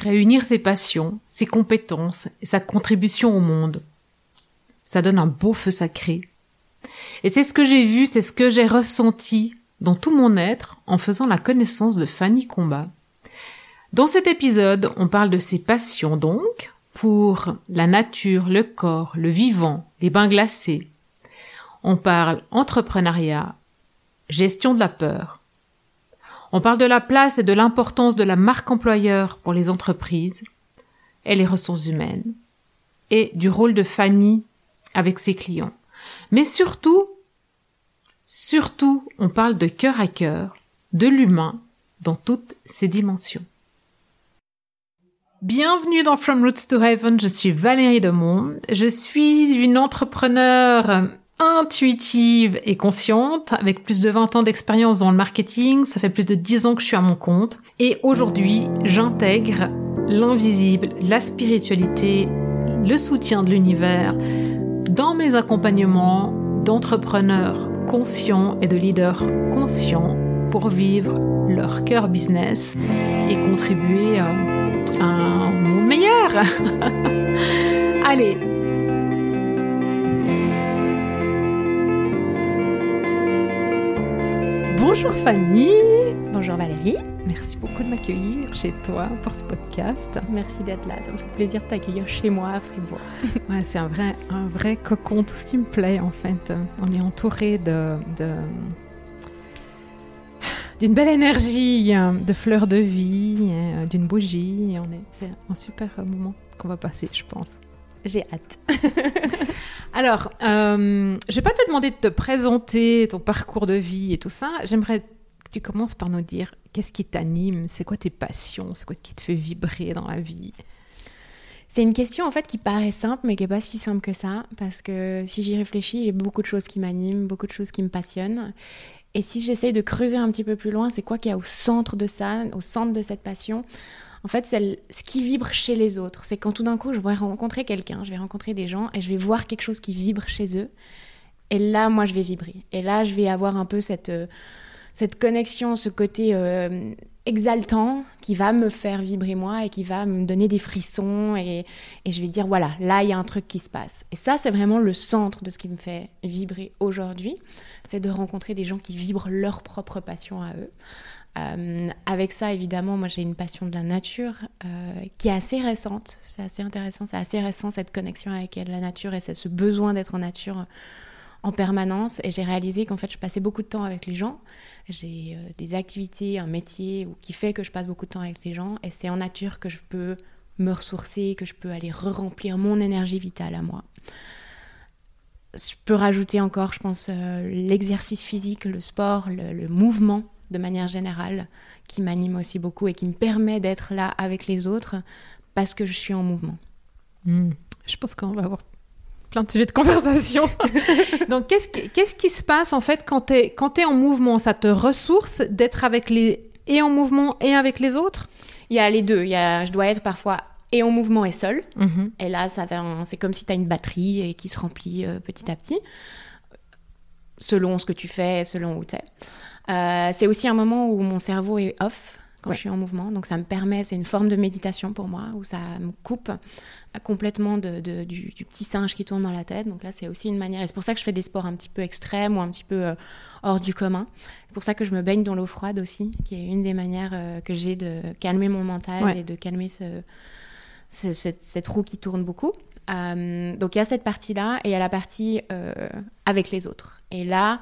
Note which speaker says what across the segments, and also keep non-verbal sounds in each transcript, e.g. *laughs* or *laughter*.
Speaker 1: réunir ses passions, ses compétences et sa contribution au monde. Ça donne un beau feu sacré. Et c'est ce que j'ai vu, c'est ce que j'ai ressenti dans tout mon être en faisant la connaissance de Fanny Combat. Dans cet épisode, on parle de ses passions donc, pour la nature, le corps, le vivant, les bains glacés. On parle entrepreneuriat, gestion de la peur. On parle de la place et de l'importance de la marque employeur pour les entreprises et les ressources humaines, et du rôle de Fanny avec ses clients. Mais surtout, surtout, on parle de cœur à cœur, de l'humain dans toutes ses dimensions. Bienvenue dans From Roots to Heaven, je suis Valérie Demont. Je suis une entrepreneure intuitive et consciente avec plus de 20 ans d'expérience dans le marketing. Ça fait plus de 10 ans que je suis à mon compte. Et aujourd'hui, j'intègre l'invisible, la spiritualité, le soutien de l'univers dans mes accompagnements d'entrepreneurs conscients et de leaders conscients pour vivre leur cœur business et contribuer à un monde meilleur. *laughs* Allez. Bonjour Fanny.
Speaker 2: Bonjour Valérie.
Speaker 1: Merci beaucoup de m'accueillir chez toi pour ce podcast.
Speaker 2: Merci d'être là. Ça me fait plaisir de t'accueillir chez moi à Fribourg. *laughs*
Speaker 1: ouais, c'est un vrai, un vrai cocon. Tout ce qui me plaît en fait. On est entouré de, de d'une belle énergie, de fleurs de vie, euh, d'une bougie. C'est un super moment qu'on va passer, je pense.
Speaker 2: J'ai hâte. *laughs*
Speaker 1: Alors, euh, je vais pas te demander de te présenter ton parcours de vie et tout ça. J'aimerais que tu commences par nous dire qu'est-ce qui t'anime, c'est quoi tes passions, c'est quoi qui te fait vibrer dans la vie?
Speaker 2: C'est une question en fait qui paraît simple mais qui n'est pas si simple que ça parce que si j'y réfléchis, j'ai beaucoup de choses qui m'animent, beaucoup de choses qui me passionnent et si j'essaye de creuser un petit peu plus loin, c'est quoi qu'il y a au centre de ça, au centre de cette passion? En fait, c'est ce qui vibre chez les autres. C'est quand tout d'un coup, je vais rencontrer quelqu'un, je vais rencontrer des gens et je vais voir quelque chose qui vibre chez eux. Et là, moi, je vais vibrer. Et là, je vais avoir un peu cette, euh, cette connexion, ce côté euh, exaltant qui va me faire vibrer moi et qui va me donner des frissons et, je vais dire voilà, là il y a un truc qui se passe. Et ça c'est vraiment le centre de ce qui me fait vibrer aujourd'hui, c'est de rencontrer des gens qui vibrent leur propre passion à eux. Euh, avec ça, évidemment, moi j'ai une passion de la nature euh, qui est assez récente. C'est assez intéressant, c'est assez récent cette connexion avec la nature et ce besoin d'être en nature en permanence et j'ai réalisé qu'en fait je passais beaucoup de temps avec les gens. J'ai euh, des activités, un métier qui fait que je passe beaucoup de temps avec les gens et c'est en nature que je peux me ressourcer, que je peux aller re-remplir mon énergie vitale à moi. Je peux rajouter encore, je pense, l'exercice physique, le sport, le, mouvement de manière générale qui m'anime aussi beaucoup et qui me permet d'être là avec les autres parce que je suis en mouvement.
Speaker 1: Hmm. Je pense qu'on va avoir plein de sujets de conversation. *laughs* Donc, qu'est-ce qui, qu'est-ce qui se passe en fait quand tu es, quand es en mouvement? Ça te ressource d'être avec les et en mouvement et avec les autres?
Speaker 2: Il y a les deux. Il y a, je dois être parfois et en mouvement et seul. Mhm. Et là, ça c'est comme si tu as une batterie et qui se remplit euh, petit à petit, selon ce que tu fais, selon où tu es. Euh, c'est aussi un moment où mon cerveau est off quand je suis en mouvement. Donc ça me permet, c'est une forme de méditation pour moi, où ça me coupe complètement de, du, petit singe qui tourne dans la tête. Donc là, c'est aussi une manière, et c'est pour ça que je fais des sports un petit peu extrêmes ou un petit peu euh, hors du commun. C'est pour ça que je me baigne dans l'eau froide aussi, qui est une des manières euh, que j'ai de calmer mon mental et de calmer ce, cette, roue qui tourne beaucoup. Euh, donc il y a cette partie-là et il y a la partie avec les autres. Et là,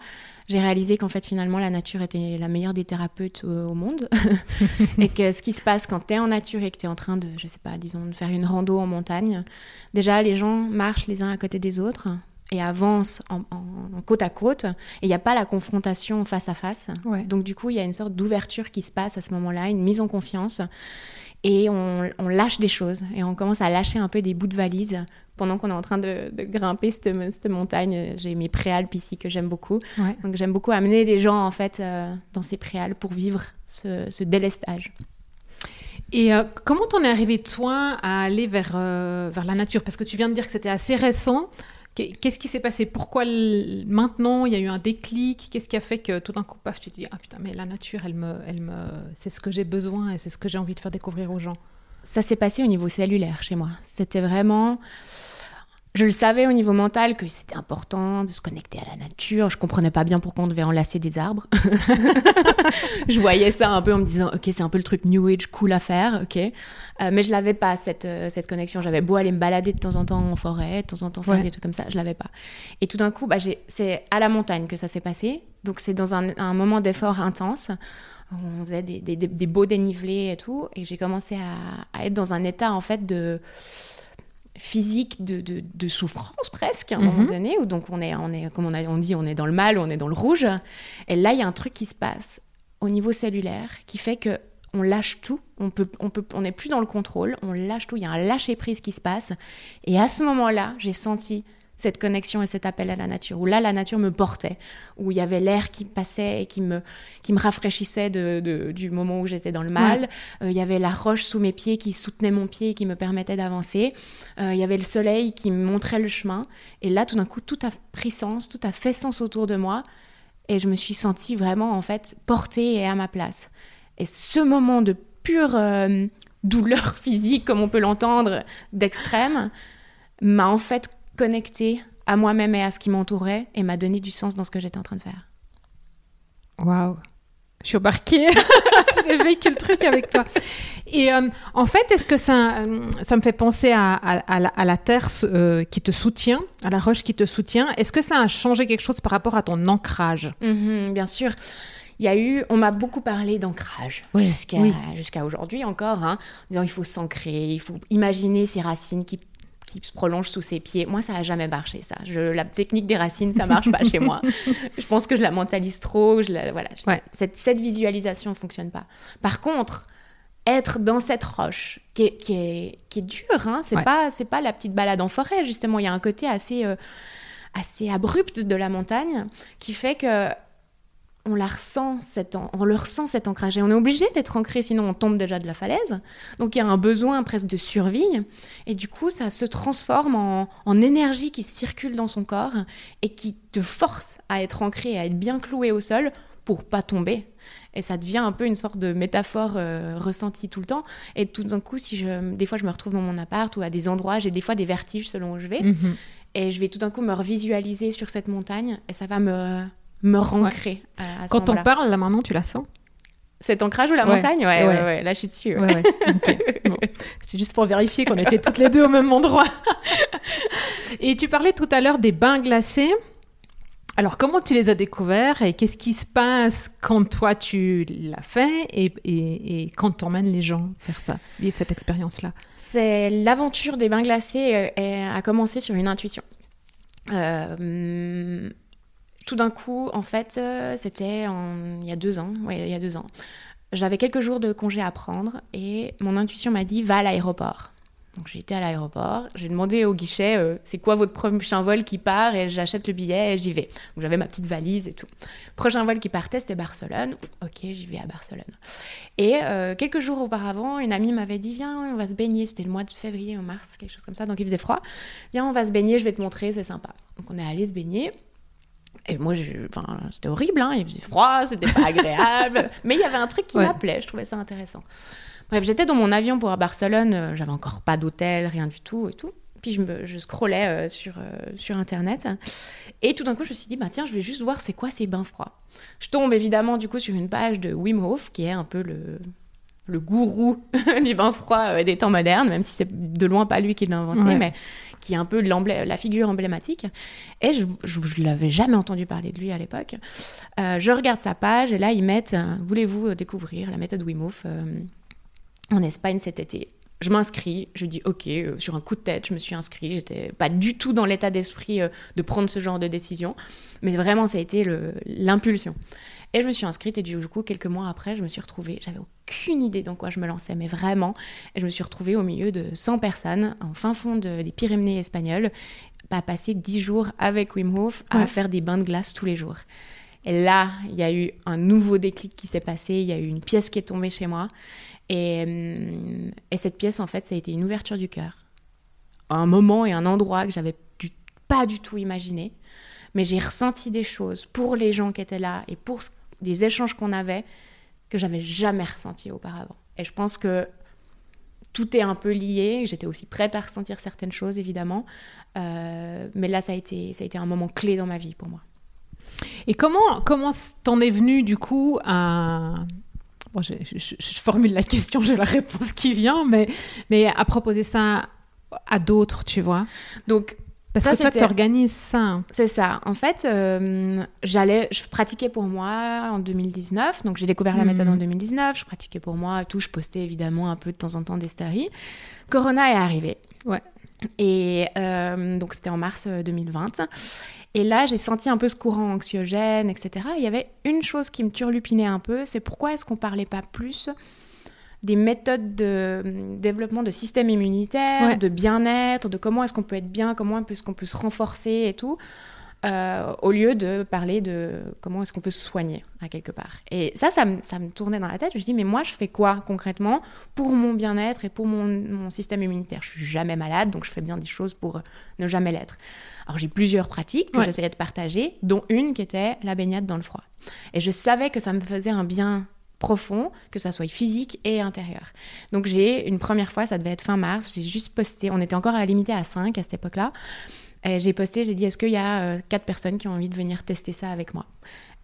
Speaker 2: j'ai réalisé qu'en fait finalement la nature était la meilleure des thérapeutes au, monde *laughs* et que ce qui se passe quand tu es en nature et que tu es en train de, je sais pas, disons, de faire une rando en montagne, déjà les gens marchent les uns à côté des autres et avancent en, côte à côte et il n'y a pas la confrontation face à face. Donc du coup, il y a une sorte d'ouverture qui se passe à ce moment-là, une mise en confiance et on, lâche des choses et on commence à lâcher un peu des bouts de valise pendant qu'on est en train de, grimper cette, montagne. J'ai mes préalpes ici que j'aime beaucoup. Donc j'aime beaucoup amener des gens en fait euh, dans ces préalpes pour vivre ce, délestage.
Speaker 1: Et euh, comment t'en es arrivé toi à aller vers, euh, vers la nature? Parce que tu viens de dire que c'était assez récent. Qu'est-ce qui s'est passé? Pourquoi maintenant il y a eu un déclic? Qu'est-ce qui a fait que tout d'un coup, paf, tu te dis ah putain mais la nature, elle me, elle me, c'est ce que j'ai besoin et c'est ce que j'ai envie de faire découvrir aux gens.
Speaker 2: ça s'est passé au niveau cellulaire chez moi. C'était vraiment je le savais au niveau mental que c'était important de se connecter à la nature. Je comprenais pas bien pourquoi on devait enlacer des arbres. *laughs* je voyais ça un peu en me disant, ok, c'est un peu le truc New Age cool à faire, ok. Euh, mais je l'avais pas cette euh, cette connexion. J'avais beau aller me balader de temps en temps en forêt, de temps en temps faire des trucs comme ça, je l'avais pas. Et tout d'un coup, bah, c'est à la montagne que ça s'est passé. Donc c'est dans un, un moment d'effort intense on faisait des, des, des, beaux dénivelés et tout, et j'ai commencé à, à, être dans un état en fait de physique de, de, souffrance presque à un moment mhm. donné où donc on est on est comme on, a, on dit on est dans le mal on est dans le rouge. Et là il y a un truc qui se passe au niveau cellulaire qui fait que on lâche tout. On peut on peut on n'est plus dans le contrôle. On lâche tout. Il y a un lâcher prise qui se passe. Et à ce moment là j'ai senti cette connexion et cet appel à la nature, où là, la nature me portait, où il y avait l'air qui passait et qui me, qui me rafraîchissait de, du moment où j'étais dans le mal. Euh, il y avait la roche sous mes pieds qui soutenait mon pied et qui me permettait d'avancer. Euh, il y avait le soleil qui me montrait le chemin. Et là, tout d'un coup, tout a pris sens, tout a fait sens autour de moi. Et je me suis sentie vraiment, en fait, portée et à ma place. Et ce moment de pure euh, douleur *laughs* physique, comme on peut l'entendre, d'extrême, m'a en fait connecté à moi-même et à ce qui m'entourait et m'a donné du sens dans ce que j'étais en train de faire.
Speaker 1: Waouh je suis embarquée, *laughs* j'ai vécu le truc avec toi. Et euh, en fait, est-ce que ça, euh, ça me fait penser à, à, la, terre euh, qui te soutient, à la roche qui te soutient? Est-ce que ça a changé quelque chose par rapport à ton ancrage?
Speaker 2: Mm-hmm, Bien sûr. Il y a eu, on m'a beaucoup parlé d'ancrage jusqu'à aujourd'hui encore, hein, en disant il faut s'ancrer, il faut imaginer ces racines qui qui se prolonge sous ses pieds. Moi, ça n'a jamais marché, ça. Je, la technique des racines, ça marche pas chez moi. *laughs* Je pense que je la mentalise trop. Je la, voilà, cette, cette, visualisation ne fonctionne pas. Par contre, être dans cette roche qui est, qui est, qui est dure, hein, c'est pas c'est pas la petite balade en forêt, justement. Il y a un côté assez, euh, assez abrupt de la montagne qui fait que on la ressent, on le ressent cet ancrage. Et on est obligé d'être ancré, sinon on tombe déjà de la falaise. Donc il y a un besoin presque de survie. Et du coup, ça se transforme en, énergie qui circule dans son corps et qui te force à être ancré, à être bien cloué au sol pour pas tomber. Et ça devient un peu une sorte de métaphore euh, ressentie tout le temps. Et tout d'un coup, si je, des fois je me retrouve dans mon appart ou à des endroits, j'ai des fois des vertiges selon où je vais. Mhm. Et je vais tout d'un coup me revisualiser sur cette montagne et ça va me me rancrer.
Speaker 1: Quand on parle, là maintenant, tu la sens
Speaker 2: cet ancrage ou la montagne ouais, ouais, ouais, là je suis dessus. *laughs*
Speaker 1: C'est juste pour vérifier qu'on était toutes les deux au même endroit. *laughs* et tu parlais tout à l'heure des bains glacés. Alors, comment tu les as découverts et qu'est-ce qui se passe quand toi tu l'as fait et, et, quand tu emmènes les gens faire ça, vivre cette expérience-là?
Speaker 2: C'est l'aventure des bains glacés euh, a commencé sur une intuition. Euh, tout d'un coup, en fait, euh, c'était il y a deux ans. Ouais, il y a deux ans. J'avais quelques jours de congé à prendre et mon intuition m'a dit va à l'aéroport. Donc j'ai été à l'aéroport, j'ai demandé au guichet euh, c'est quoi votre prochain vol qui part et j'achète le billet et j'y vais. Donc j'avais ma petite valise et tout. Prochain vol qui partait c'était Barcelone. Ok, j'y vais à Barcelone. Et euh, quelques jours auparavant, une amie m'avait dit viens, on va se baigner. C'était le mois de février ou mars, quelque chose comme ça. Donc il faisait froid. Viens, on va se baigner, je vais te montrer, c'est sympa. Donc on est allé se baigner. Et moi, c'était horrible, hein. il faisait froid, c'était pas agréable. *laughs* mais il y avait un truc qui m'appelait, je trouvais ça intéressant. Bref, j'étais dans mon avion pour à Barcelone, euh, j'avais encore pas d'hôtel, rien du tout et tout. Puis je, me, je scrollais euh, sur, euh, sur Internet. Et tout d'un coup, je me suis dit, bah tiens, je vais juste voir c'est quoi ces bains froids. Je tombe évidemment du coup sur une page de Wim Hof, qui est un peu le, le gourou *laughs* du bain froid des temps modernes, même si c'est de loin pas lui qui l'a inventé, mais qui est un peu la figure emblématique. Et je ne l'avais jamais entendu parler de lui à l'époque. Euh, je regarde sa page et là, ils mettent euh, Voulez-vous découvrir la méthode Wim Hof euh, en Espagne cet été? Je m'inscris, je dis ok, sur un coup de tête, je me suis inscrit. J'étais pas du tout dans l'état d'esprit de prendre ce genre de décision, mais vraiment ça a été l'impulsion. Et je me suis inscrite et du coup, quelques mois après, je me suis retrouvée, j'avais aucune idée dans quoi je me lançais, mais vraiment, je me suis retrouvée au milieu de 100 personnes, en fin fond des Pyrénées espagnoles, à passer 10 jours avec Wim Hof, à faire des bains de glace tous les jours. Et là, il y a eu un nouveau déclic qui s'est passé, il y a eu une pièce qui est tombée chez moi. Et, hum, et cette pièce, en fait, ça a été une ouverture du cœur. Un moment et un endroit que j'avais pas du tout imaginé mais j'ai ressenti des choses pour les gens qui étaient là et pour des échanges qu'on avait que j'avais jamais ressenti auparavant. Et je pense que tout est un peu lié. J'étais aussi prête à ressentir certaines choses, évidemment. Euh, mais là, ça a, été, ça a été un moment clé dans ma vie pour moi.
Speaker 1: Et comment comment t'en es venu du coup à bon, je, je, formule la question, j'ai la réponse qui vient, mais mais à proposer ça à d'autres, tu vois?
Speaker 2: Donc
Speaker 1: parce que toi, tu organises ça.
Speaker 2: C'est ça. En fait, euh, j'allais, je pratiquais pour moi en 2019. Donc, j'ai découvert la hmm. méthode en 2019. Je pratiquais pour moi tout. Je postais évidemment un peu de temps en temps des stories. Corona est arrivé.
Speaker 1: Ouais.
Speaker 2: Et euh, donc, c'était en mars 2020. Euh, Et là, j'ai senti un peu ce courant anxiogène, etc. il y avait une chose qui me turlupinait un peu, c'est pourquoi est-ce qu'on parlait pas plus des méthodes de développement de système immunitaire, de bien-être, de comment est-ce qu'on peut être bien, comment est-ce qu'on peut se renforcer et tout, euh, au lieu de parler de comment est-ce qu'on peut se soigner à quelque part. Et ça, ça me, ça me tournait dans la tête. Je me dis, mais moi, je fais quoi concrètement pour mon bien-être et pour mon, mon, système immunitaire? Je suis jamais malade, donc je fais bien des choses pour ne jamais l'être. Alors j'ai plusieurs pratiques que j'essayais de partager, dont une qui était la baignade dans le froid. Et je savais que ça me faisait un bien profond, que ça soit physique et intérieur. Donc j'ai une première fois, ça devait être fin mars, j'ai juste posté, on était encore à limité à 5 à cette époque-là. J'ai posté, j'ai dit est-ce qu'il y a euh, quatre personnes qui ont envie de venir tester ça avec moi?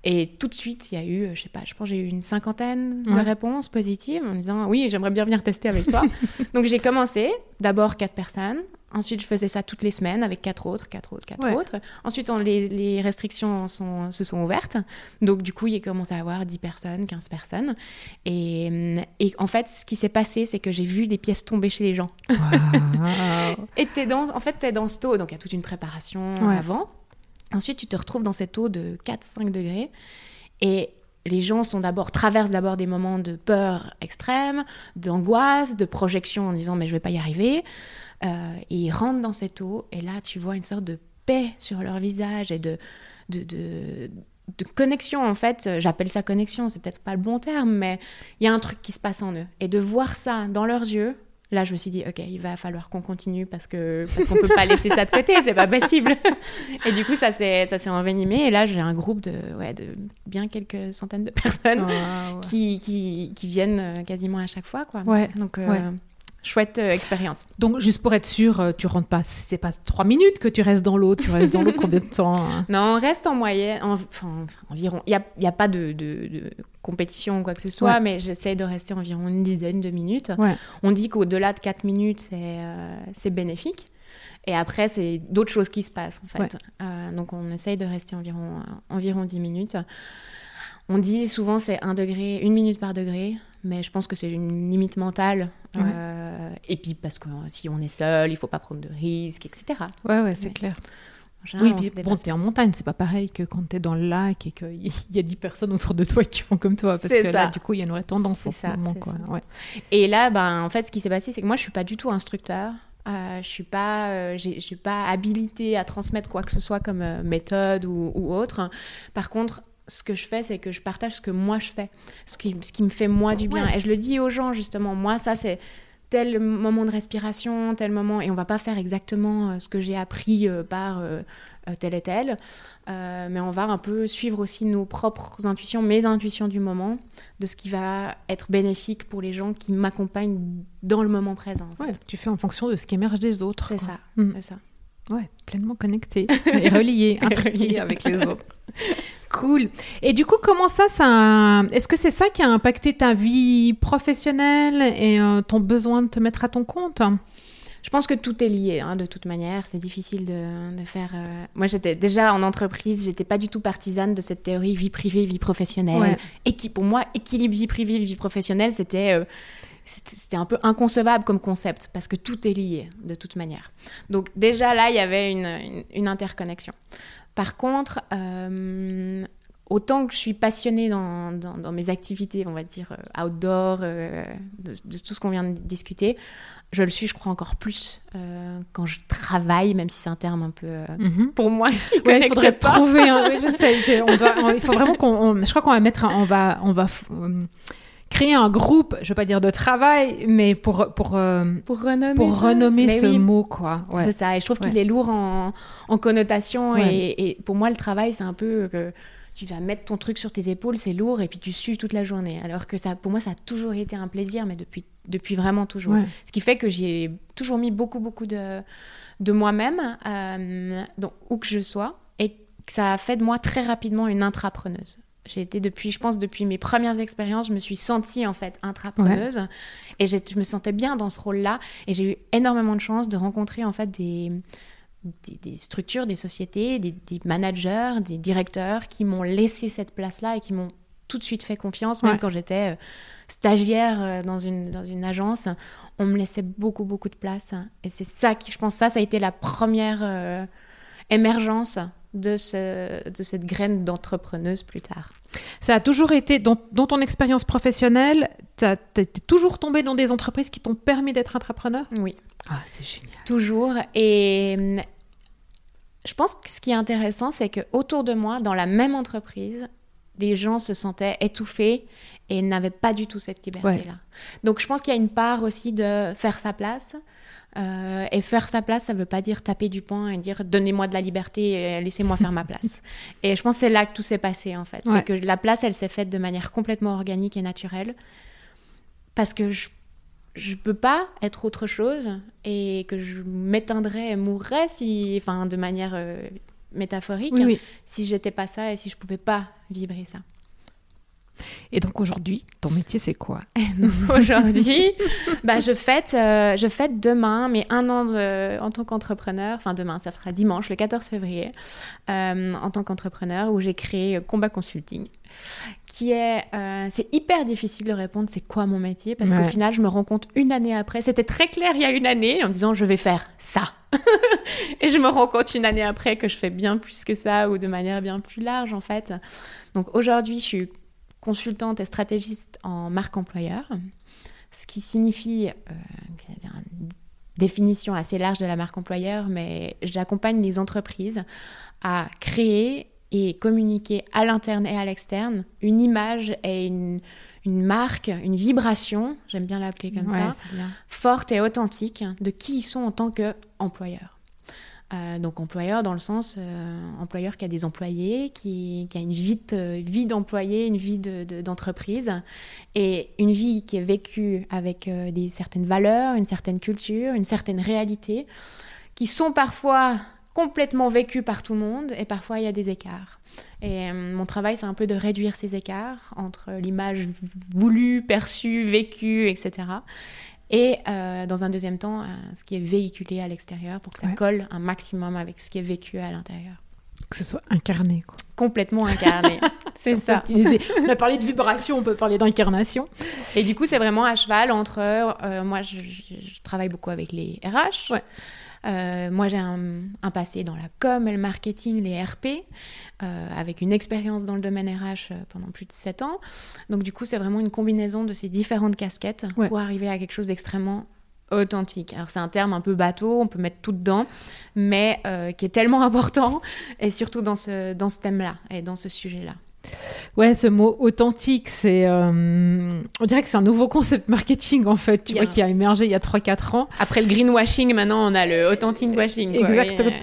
Speaker 2: Et tout de suite, il y a eu, euh, je sais pas, je pense j'ai eu une cinquantaine de réponses positives en disant oui, j'aimerais bien venir tester avec toi. *laughs* Donc j'ai commencé, d'abord quatre personnes, Ensuite, je faisais ça toutes les semaines avec quatre autres, quatre autres, quatre autres. Ensuite, on, les, les, restrictions sont, se sont ouvertes. Donc, du coup, il a commencé à avoir 10 personnes, 15 personnes. Et, et en fait, ce qui s'est passé, c'est que j'ai vu des pièces tomber chez les gens. *laughs* et es dans, en fait, tu es dans ce taux. Donc, il y a toute une préparation avant. Ensuite, tu te retrouves dans cette eau de 4-5 degrés. Et les gens sont d'abord traversent d'abord des moments de peur extrême, d'angoisse, de projection en disant mais je vais pas y arriver. Euh, et ils rentrent dans cette eau et là tu vois une sorte de paix sur leur visage et de, de, de, de connexion en fait. J'appelle ça connexion, c'est peut-être pas le bon terme, mais il y a un truc qui se passe en eux. Et de voir ça dans leurs yeux, Là, je me suis dit, ok, il va falloir qu'on continue parce que parce qu'on peut pas laisser ça de côté, c'est pas possible. et du coup, ça s'est ça s'est envenimé. Et là, j'ai un groupe de ouais de bien quelques centaines de personnes qui, qui, qui viennent euh, quasiment à chaque fois, quoi.
Speaker 1: Ouais.
Speaker 2: Donc euh, chouette euh, expérience.
Speaker 1: Donc, juste pour être sûr, euh, tu rentres pas, c'est pas trois minutes que tu restes dans l'eau, tu restes dans l'eau combien de temps hein *laughs*
Speaker 2: Non, on reste en moyenne, enfin, environ. Il n'y a, y a, pas de, de, compétition ou quoi que ce soit, mais j'essaie de rester environ une dizaine de minutes. On dit qu'au-delà de quatre minutes, c'est euh, c'est bénéfique. Et après, c'est d'autres choses qui se passent, en fait. donc, on essaye de rester environ, environ 10 minutes. On dit souvent c'est un degré, une minute par degré mais je pense que c'est une limite mentale. Euh, et puis parce que si on est seul, il faut pas prendre de risques, etc.
Speaker 1: Ouais, ouais, c'est clair. Oui, puis bon, t'es en montagne, c'est pas pareil que quand t'es dans le lac et qu'il y a 10 personnes autour de toi qui font comme toi. Parce que là, du coup, il y a une vraie tendance en ce moment. Quoi. Ouais.
Speaker 2: Et là, ben, en fait, ce qui s'est passé, c'est que moi, je suis pas du tout instructeur. Euh, je suis pas, euh, j'ai, suis pas habilitée à transmettre quoi que ce soit comme euh, méthode ou, ou, autre. Par contre, ce que je fais, c'est que je partage ce que moi je fais, ce qui, ce qui me fait moi du bien. Et je le dis aux gens, justement, moi, ça, c'est tel moment de respiration, tel moment, et on va pas faire exactement euh, ce que j'ai appris euh, par euh, tel et tel, mais on va un peu suivre aussi nos propres intuitions, mes intuitions du moment, de ce qui va être bénéfique pour les gens qui m'accompagnent dans le moment présent.
Speaker 1: Ouais, tu fais en fonction de ce qui émerge des autres.
Speaker 2: C'est ça, mm. c'est ça.
Speaker 1: Ouais, pleinement connecté et relié, *laughs* intriqué avec les autres. *laughs* Cool. Et du coup, comment ça, ça est-ce que c'est ça qui a impacté ta vie professionnelle et euh, ton besoin de te mettre à ton compte?
Speaker 2: Je pense que tout est lié, hein, de toute manière. C'est difficile de, de faire. Euh, moi, j'étais déjà en entreprise, j'étais pas du tout partisane de cette théorie vie privée, vie professionnelle. Et qui, pour moi, équilibre vie privée, vie professionnelle, c'était euh, c'était un peu inconcevable comme concept parce que tout est lié de toute manière. Donc déjà là, il y avait une, une interconnexion. Par contre, euh, autant que je suis passionnée dans, dans, mes activités, on va dire euh, outdoor, euh, de, tout ce qu'on vient de discuter, je le suis, je crois, encore plus quand je travaille, même si c'est un terme un peu mhm. pour moi.
Speaker 1: il faudrait trouver. *laughs* oui, je sais. il faut vraiment qu'on. Je crois qu'on va mettre. on va. On va créer un groupe, je veux pas dire de travail, mais pour pour
Speaker 2: euh, pour renommer,
Speaker 1: pour renommer ce mot quoi.
Speaker 2: Ouais. C'est ça. Et je trouve qu'il est lourd en, en connotation et, et, pour moi le travail c'est un peu que tu vas mettre ton truc sur tes épaules, c'est lourd, et puis tu sues toute la journée. Alors que ça, pour moi, ça a toujours été un plaisir, mais depuis, depuis vraiment toujours. Ce qui fait que j'ai toujours mis beaucoup, beaucoup de, de moi-même, euh, où que je sois, et que ça a fait de moi très rapidement une intrapreneuse. J'ai été depuis, je pense, depuis mes premières expériences, je me suis sentie en fait intrapreneuse et je me sentais bien dans ce rôle-là. Et j'ai eu énormément de chance de rencontrer en fait des, des, structures, des sociétés, des, managers, des directeurs qui m'ont laissé cette place-là et qui m'ont tout de suite fait confiance, même quand j'étais euh, stagiaire euh, dans une, dans une agence, on me laissait beaucoup, beaucoup de place. Et c'est ça qui, je pense, ça, ça a été la première euh, émergence de, ce, de cette graine d'entrepreneuse plus tard.
Speaker 1: Ça a toujours été, dans, dans ton expérience professionnelle, tu es toujours tombé dans des entreprises qui t'ont permis d'être entrepreneur?
Speaker 2: Oui.
Speaker 1: Ah, c'est génial.
Speaker 2: Toujours. Et hum, je pense que ce qui est intéressant, c'est que autour de moi, dans la même entreprise, les gens se sentaient étouffés et n'avaient pas du tout cette liberté-là. Donc je pense qu'il y a une part aussi de faire sa place. Euh, et faire sa place, ça ne veut pas dire taper du poing et dire donnez-moi de la liberté et laissez-moi faire ma place. *laughs* Et je pense que c'est là que tout s'est passé en fait. C'est que la place, elle s'est faite de manière complètement organique et naturelle. Parce que je je peux pas être autre chose et que je m'éteindrais et mourrais si, enfin, de manière euh, métaphorique, si si j'étais pas ça et si je pouvais pas vibrer ça.
Speaker 1: Et donc aujourd'hui, ton métier c'est quoi? *laughs*
Speaker 2: Aujourd'hui, bah, je, fête, euh, je fête demain, mais un an en tant qu'entrepreneur, enfin demain, ça sera dimanche, le 14 février, euh, en tant qu'entrepreneur, où j'ai créé Combat Consulting, qui est, euh, c'est hyper difficile de répondre c'est quoi mon métier parce qu'au final je me rends compte une année après, c'était très clair il y a une année en me disant je vais faire ça. *laughs* Et je me rends compte une année après que je fais bien plus que ça ou de manière bien plus large en fait. Donc aujourd'hui je suis consultante et stratégiste en marque employeur, ce qui signifie euh, une définition assez large de la marque employeur, mais j'accompagne les entreprises à créer et communiquer à l'interne et à l'externe une image et une, marque, une vibration, j'aime bien l'appeler comme ça, forte et authentique de qui ils sont en tant qu'employeurs. Euh, donc employeur dans le sens euh, employeur qui a des employés, qui, a une vie, vie d'employé, une vie d'entreprise et une vie qui est vécue avec euh, des certaines valeurs, une certaine culture, une certaine réalité, qui sont parfois complètement vécu par tout le monde et parfois il y a des écarts. Et mon travail, c'est un peu de réduire ces écarts entre l'image voulue, perçue, vécue, etc. Et euh, dans un deuxième temps, euh, ce qui est véhiculé à l'extérieur pour que ça colle un maximum avec ce qui est vécu à l'intérieur.
Speaker 1: Que ce soit incarné, quoi.
Speaker 2: Complètement incarné. *laughs* c'est ça. *laughs*
Speaker 1: On a parlé de vibration, on peut parler d'incarnation.
Speaker 2: Et du coup, c'est vraiment à cheval entre. moi, je, je, travaille beaucoup avec les RH. Ouais. Euh, moi, j'ai un, passé dans la com et le marketing, les RP, euh, avec une expérience dans le domaine RH euh, pendant plus de 7 ans. Donc, du coup, c'est vraiment une combinaison de ces différentes casquettes pour arriver à quelque chose d'extrêmement authentique. Alors c'est un terme un peu bateau, on peut mettre tout dedans, mais qui est tellement *laughs* important, et surtout dans ce, dans ce thème-là et dans ce sujet-là.
Speaker 1: Ouais, ce mot authentique, c'est. Euh, on dirait que c'est un nouveau concept marketing, en fait, tu vois, qui a émergé il y a 3-4 ans.
Speaker 2: Après le greenwashing, maintenant, on a le authentic washing.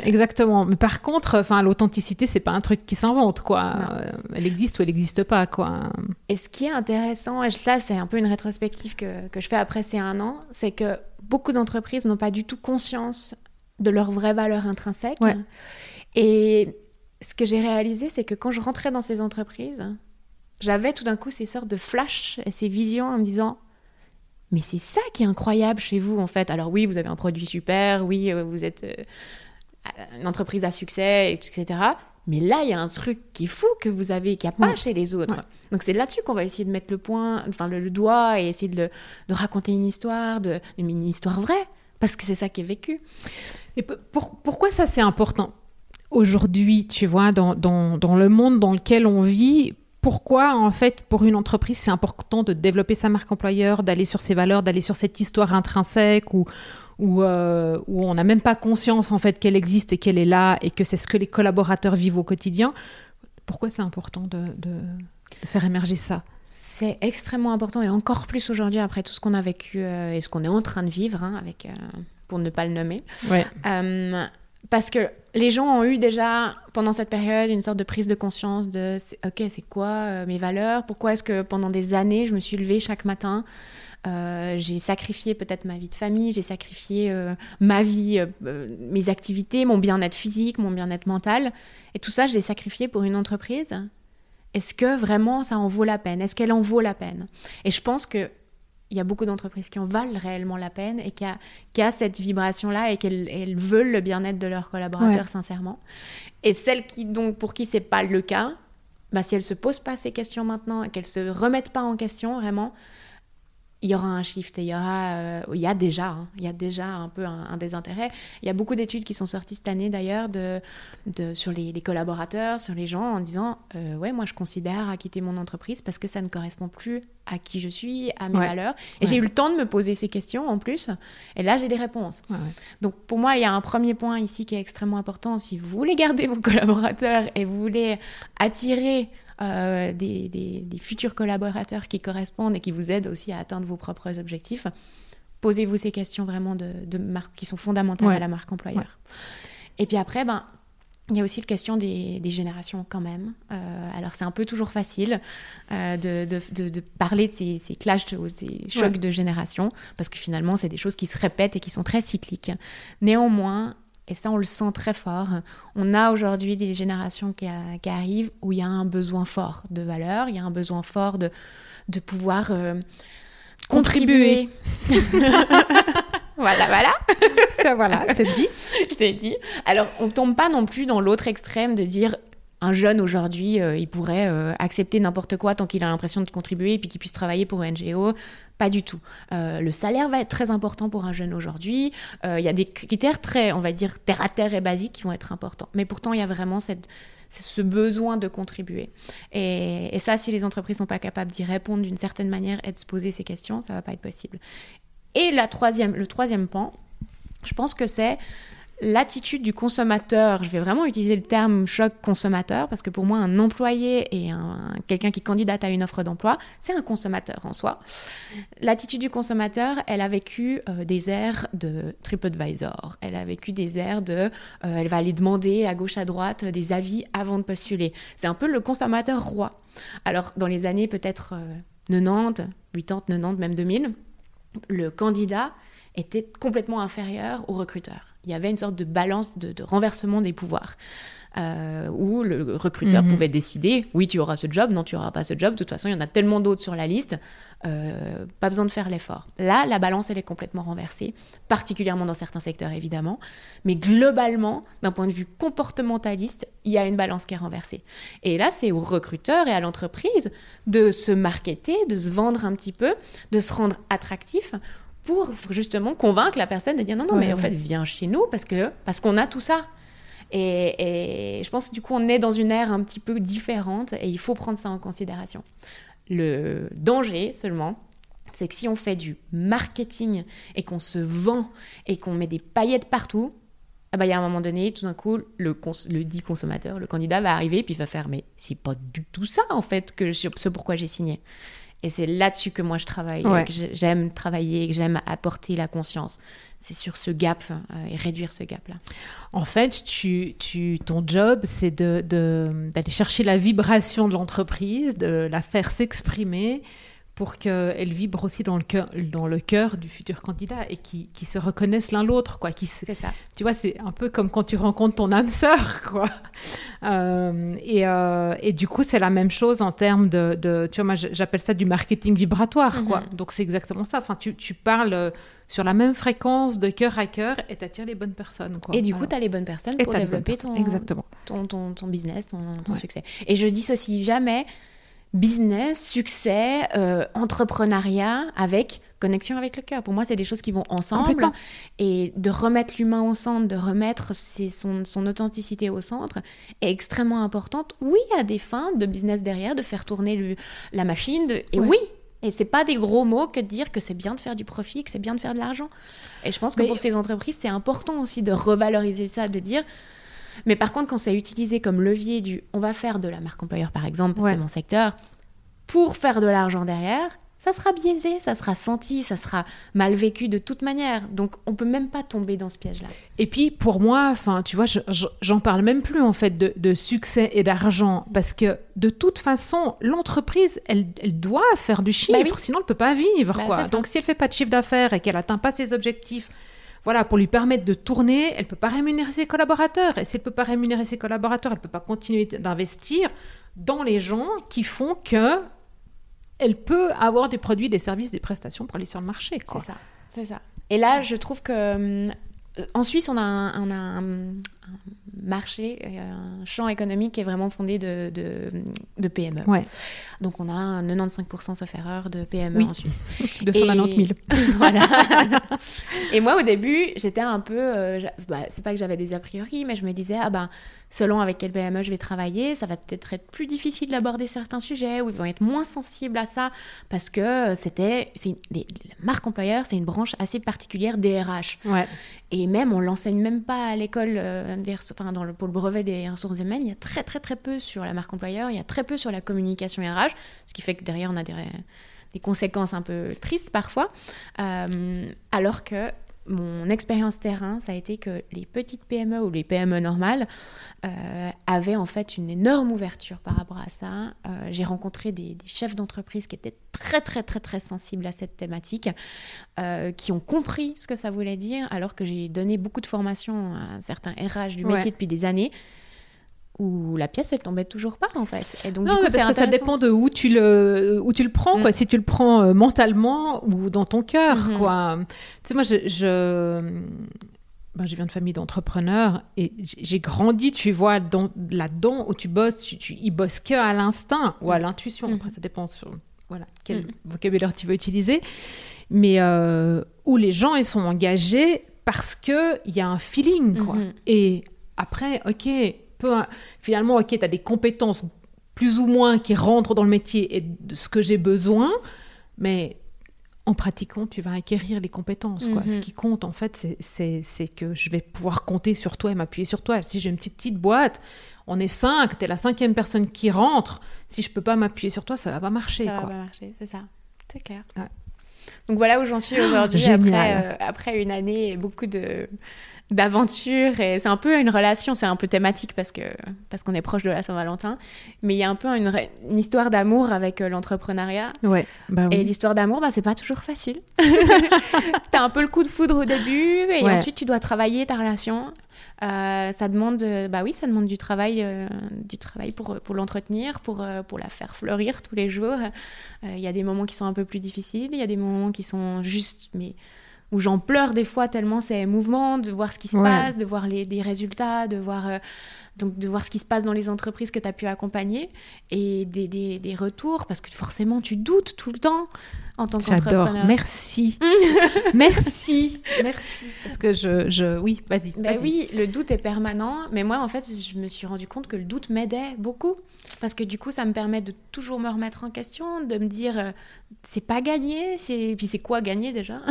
Speaker 1: Exactement. Mais par contre, enfin, l'authenticité, c'est pas un truc qui s'invente, quoi. Euh, elle existe ou elle n'existe pas, quoi.
Speaker 2: Et ce qui est intéressant, et ça, c'est un peu une rétrospective que, que je fais après ces un an, c'est que beaucoup d'entreprises n'ont pas du tout conscience de leur vraie valeur intrinsèque. Et ce que j'ai réalisé, c'est que quand je rentrais dans ces entreprises, j'avais tout d'un coup ces sortes de flashs et ces visions en me disant mais c'est ça qui est incroyable chez vous en fait. Alors oui, vous avez un produit super, oui, euh, vous êtes euh, une entreprise à succès, etc. Mais là, il y a un truc qui est fou que vous avez, qu'il n'y a pas chez les autres. Donc c'est là-dessus qu'on va essayer de mettre le point, enfin le, doigt et essayer de, de, raconter une histoire, de, une histoire vraie, parce que c'est ça qui est vécu.
Speaker 1: Et pourquoi ça c'est important? Aujourd'hui, tu vois, dans, dans, dans, le monde dans lequel on vit, pourquoi, en fait, pour une entreprise, c'est important de développer sa marque employeur, d'aller sur ses valeurs, d'aller sur cette histoire intrinsèque où, où, euh, où on n'a même pas conscience, en fait, qu'elle existe et qu'elle est là et que c'est ce que les collaborateurs vivent au quotidien? Pourquoi c'est important de, de, faire émerger ça?
Speaker 2: C'est extrêmement important et encore plus aujourd'hui après tout ce qu'on a vécu euh, et ce qu'on est en train de vivre, hein, avec, euh, pour ne pas le nommer. Ouais parce que les gens ont eu déjà, pendant cette période, une sorte de prise de conscience de OK, c'est quoi euh, mes valeurs? Pourquoi est-ce que pendant des années, je me suis levée chaque matin euh, j'ai sacrifié peut-être ma vie de famille, j'ai sacrifié euh, ma vie, mes activités, mon bien-être physique, mon bien-être mental. Et tout ça, je l'ai sacrifié pour une entreprise. Est-ce que vraiment ça en vaut la peine? Est-ce qu'elle en vaut la peine? Et je pense que il y a beaucoup d'entreprises qui en valent réellement la peine et qui a, qui a cette vibration-là et qu'elles veulent le bien-être de leurs collaborateurs sincèrement. Et celles qui, donc, pour qui c'est pas le cas, bah, si elles se posent pas ces questions maintenant et qu'elles se remettent pas en question vraiment, il y aura un shift et il y aura, euh, il y a déjà, hein, il y a déjà un peu un, désintérêt. Il y a beaucoup d'études qui sont sorties cette année d'ailleurs de, de, sur les, collaborateurs, sur les gens en disant, euh, ouais, moi je considère à quitter mon entreprise parce que ça ne correspond plus à qui je suis, à mes valeurs. Et j'ai eu le temps de me poser ces questions en plus. Et là, j'ai des réponses. Donc pour moi, il y a un premier point ici qui est extrêmement important. Si vous voulez garder vos *laughs* collaborateurs et vous voulez attirer euh, des, futurs collaborateurs qui correspondent et qui vous aident aussi à atteindre vos propres objectifs, posez-vous ces questions vraiment de, marque qui sont fondamentales à la marque employeur. Et puis après, ben, il y a aussi la question des, générations quand même. Euh, alors c'est un peu toujours facile euh, de, parler de ces, ces clashs, ces chocs de génération, parce que finalement c'est des choses qui se répètent et qui sont très cycliques. Néanmoins, et ça, on le sent très fort. On a aujourd'hui des générations qui, arrivent où il y a un besoin fort de valeur, il y a un besoin fort de, de pouvoir euh, contribuer. *laughs* voilà, voilà. *laughs*
Speaker 1: ça, voilà, c'est dit. *laughs*
Speaker 2: c'est dit. Alors, on tombe pas non plus dans l'autre extrême de dire un jeune aujourd'hui, euh, il pourrait euh, accepter n'importe quoi tant qu'il a l'impression de contribuer et puis qu'il puisse travailler pour un NGO. Pas du tout. Euh, le salaire va être très important pour un jeune aujourd'hui. Il y a des critères très, on va dire, terre à terre et basiques qui vont être importants. Mais pourtant, il y a vraiment ce besoin de contribuer. Et, ça, si les entreprises sont pas capables d'y répondre d'une certaine manière et de se poser ces questions, ça va pas être possible. Et la troisième, le troisième pan, je pense que c'est l'attitude du consommateur, je vais vraiment utiliser le terme choc consommateur parce que pour moi, un employé et un, quelqu'un qui candidate à une offre d'emploi, c'est un consommateur en soi. L'attitude du consommateur, elle a vécu euh, des airs de TripAdvisor, elle a vécu des airs de, euh, elle va aller demander à gauche à droite des avis avant de postuler. C'est un peu le consommateur roi. Alors dans les années peut-être 90, 80, 90, même 2000, le candidat était complètement inférieur au recruteur. Il y avait une sorte de balance, de, renversement des pouvoirs. Euh, où le recruteur mhm. pouvait décider oui tu auras ce job, non tu auras pas ce job, de toute façon il y en a tellement d'autres sur la liste, euh, pas besoin de faire l'effort. Là la balance elle est complètement renversée, particulièrement dans certains secteurs évidemment, mais globalement d'un point de vue comportementaliste il y a une balance qui est renversée. Et là c'est au recruteur et à l'entreprise de se marketer, de se vendre un petit peu, de se rendre attractif pour justement convaincre la personne de dire non, non, mais en fait, viens chez nous parce que parce qu'on a tout ça. Et, je pense que du coup, on est dans une ère un petit peu différente et il faut prendre ça en considération. Le danger seulement, c'est que si on fait du marketing et qu'on se vend et qu'on met des paillettes partout, ah bah, il y a un moment donné, tout d'un coup, le, le dit consommateur, le candidat va arriver puis il va faire mais c'est pas du tout ça en fait que ce pourquoi j'ai signé. Et c'est là-dessus que moi je travaille, que j'aime travailler, que j'aime apporter la conscience. C'est sur ce gap euh, et réduire ce gap-là.
Speaker 1: En fait, tu, tu, ton job, c'est d'aller de, d'aller chercher la vibration de l'entreprise, de la faire s'exprimer pour qu'elle vibre aussi dans le cœur, dans le cœur du futur candidat et qui, qui se reconnaissent l'un l'autre, quoi.
Speaker 2: C'est ça.
Speaker 1: Tu vois, c'est un peu comme quand tu rencontres ton âme sœur, *laughs* quoi. Euh, et, euh, et, du coup, c'est la même chose en termes de, de tu vois, moi, j'appelle ça du marketing vibratoire, quoi. Mhm. Donc c'est exactement ça. Enfin, tu, tu parles euh, sur la même fréquence de cœur à cœur et tu attires les bonnes personnes. Quoi.
Speaker 2: Et du coup, tu as les bonnes personnes pour développer ton,
Speaker 1: Exactement.
Speaker 2: Ton, ton, ton, business, ton, ton succès. Et je dissocie jamais business, succès, euh, entrepreneuriat avec connexion avec le cœur. Pour moi, c'est des choses qui vont ensemble. Et de remettre l'humain au centre, de remettre son, son, authenticité au centre est extrêmement importante. Oui, a des fins de business derrière, de faire tourner le, la machine. De, et oui, et c'est pas des gros mots que de dire que c'est bien de faire du profit, que c'est bien de faire de l'argent. Et je pense que pour ces entreprises, c'est important aussi de revaloriser ça, de dire mais par contre, quand c'est utilisé comme levier du on va faire de la marque employeur, par exemple, c'est mon secteur, pour faire de l'argent derrière, ça sera biaisé, ça sera senti, ça sera mal vécu de toute manière. Donc on peut même pas tomber dans ce piège-là.
Speaker 1: Et puis pour moi, enfin, tu vois, j'en parle même plus en fait de, succès et d'argent parce que de toute façon, l'entreprise, elle, doit faire du chiffre, bah sinon elle peut pas vivre. Bah, quoi. Donc si elle fait pas de chiffre d'affaires et qu'elle atteint pas ses objectifs, voilà, pour lui permettre de tourner, elle peut pas rémunérer ses collaborateurs. Et si elle peut pas rémunérer ses collaborateurs, elle peut pas continuer d'investir dans les gens qui font que elle peut avoir des produits, des services, des prestations pour aller sur le marché.
Speaker 2: C'est ça, c'est ça. Et là, je trouve que hum, en Suisse, on a un, marché, un champ économique qui est vraiment fondé de, de, PME.
Speaker 1: Ouais.
Speaker 2: Donc, on a 95% sauf erreur de PME en Suisse. *laughs*
Speaker 1: 290 000. *laughs*
Speaker 2: voilà. *laughs* et moi, au début, j'étais un peu. Euh, bah, c'est pas que j'avais des a priori, mais je me disais, ah ben, selon avec quelle PME je vais travailler, ça va peut-être être plus difficile d'aborder certains sujets ou ils vont être moins sensibles à ça parce que c'était. La marque employeur, c'est une branche assez particulière des RH.
Speaker 1: Ouais.
Speaker 2: Et même, on l'enseigne même pas à l'école, euh, enfin, dans le brevet des ressources humaines. Il y a très, très, très peu sur la marque employeur. Il y a très peu sur la communication RH, ce qui fait que derrière, on a des, des conséquences un peu tristes parfois. Euh, alors que mon expérience terrain, ça a été que les petites PME ou les PME normales euh, avaient en fait une énorme ouverture par rapport à ça. Euh, j'ai rencontré des, chefs d'entreprise qui étaient très très très très sensibles à cette thématique, euh, qui ont compris ce que ça voulait dire, alors que j'ai donné beaucoup de formations à certains RH du métier depuis des années où la pièce elle tombait toujours pas en fait.
Speaker 1: Et donc non, parce que ça dépend de où tu le où tu le prends quoi. Mm. Si tu le prends euh, mentalement ou dans ton cœur mm-hmm. quoi. Tu sais moi je, je... Ben, je viens de famille d'entrepreneurs et j'ai grandi, tu vois, là-dedans où tu bosses, tu, tu y bosses que à l'instinct ou à mm. l'intuition. Mm. Après, ça dépend sur voilà, quel vocabulaire tu veux utiliser. Mais euh, où les gens, ils sont engagés parce qu'il y a un feeling, quoi. Mm-hmm. Et après, ok, finalement, ok, tu as des compétences plus ou moins qui rentrent dans le métier et de ce que j'ai besoin, mais en pratiquant, tu vas acquérir les compétences. Quoi. Ce mhm. qui compte, en fait, c'est que je vais pouvoir compter sur toi et m'appuyer sur toi. Si j'ai une petite, petite boîte, on est cinq, tu es la cinquième personne qui rentre. Si je peux pas m'appuyer sur toi, ça va pas marcher.
Speaker 2: Ça va pas marcher, c'est ça. C'est clair. Donc voilà où j'en suis aujourd'hui après, euh, après une année et beaucoup de, d'aventure et c'est un peu une relation, c'est un peu thématique parce que parce qu'on est proche de la Saint-Valentin, mais il y a un peu une, une histoire d'amour avec euh, l'entrepreneuriat.
Speaker 1: Ouais. Bah
Speaker 2: et l'histoire d'amour, bah c'est pas toujours facile. *laughs* T'as un peu le coup de foudre au début et ensuite tu dois travailler ta relation. Euh, ça demande, bah oui, ça demande du travail, euh, du travail pour pour l'entretenir, pour pour la faire fleurir tous les jours. Il y a des moments qui sont un peu plus difficiles, il y a des moments qui sont juste mais où j'en pleure des fois tellement c'est émouvant de voir ce qui se passe, de voir les, des résultats, de voir, euh, donc de voir ce qui se passe dans les entreprises que tu as pu accompagner et des, des, des, retours, parce que forcément tu doutes tout le temps en tant qu'entrepreneur.
Speaker 1: J'adore, merci. *laughs* merci, merci. Parce que je, je... oui, vas-y.
Speaker 2: Ben oui, le doute est permanent, mais moi en fait je me suis rendu compte que le doute m'aidait beaucoup parce que du coup, ça me permet de toujours me remettre en question, de me dire, euh, c'est pas gagné, c'est puis c'est quoi gagner déjà?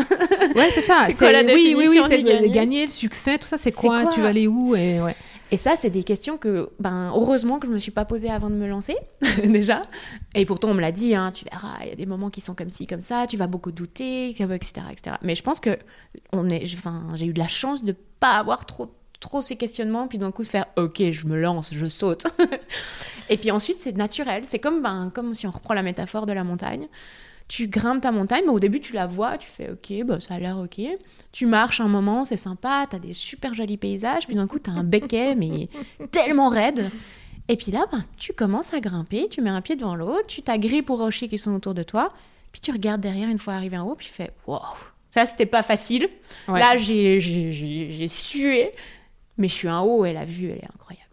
Speaker 1: Ouais, c'est ça. *laughs* c'est la oui, oui, oui, c'est gagner. le succès, tout ça, c'est quoi, Tu vas aller où? Et ouais.
Speaker 2: Et ça, c'est des questions que, ben, heureusement que je me suis pas posée avant de me lancer, *laughs* déjà. Et pourtant, on me l'a dit, hein, tu verras, il y a des moments qui sont comme ci, comme ça, tu vas beaucoup douter, etc., etc. Mais je pense que on est, j'ai eu de la chance de pas avoir trop trop ces questionnements, puis d'un coup se faire ok, je me lance, je saute. *laughs* et puis ensuite, c'est naturel. C'est comme, ben, comme si on reprend la métaphore de la montagne. Tu grimpes ta montagne, mais au début, tu la vois, tu fais ok, bah, ça a l'air ok. Tu marches un moment, c'est sympa, tu as des super jolis paysages, puis d'un coup, tu as un becquet, mais *laughs* tellement raide. Et puis là, ben, tu commences à grimper, tu mets un pied devant l'autre, tu t'agrippes aux rochers qui sont autour de toi, puis tu regardes derrière une fois arrivé en haut, puis tu fais wow, ça c'était pas facile. Là, j'ai sué, mais je suis en haut et la vue, elle est incroyable.